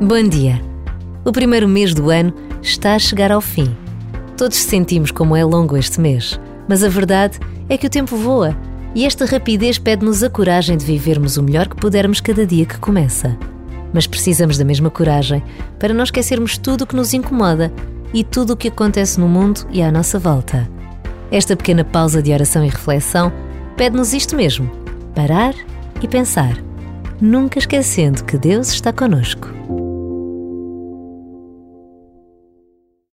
Bom dia! O primeiro mês do ano está a chegar ao fim. Todos sentimos como é longo este mês, mas a verdade é que o tempo voa e esta rapidez pede-nos a coragem de vivermos o melhor que pudermos cada dia que começa. Mas precisamos da mesma coragem para não esquecermos tudo o que nos incomoda e tudo o que acontece no mundo e à nossa volta. Esta pequena pausa de oração e reflexão pede-nos isto mesmo: parar e pensar, nunca esquecendo que Deus está conosco.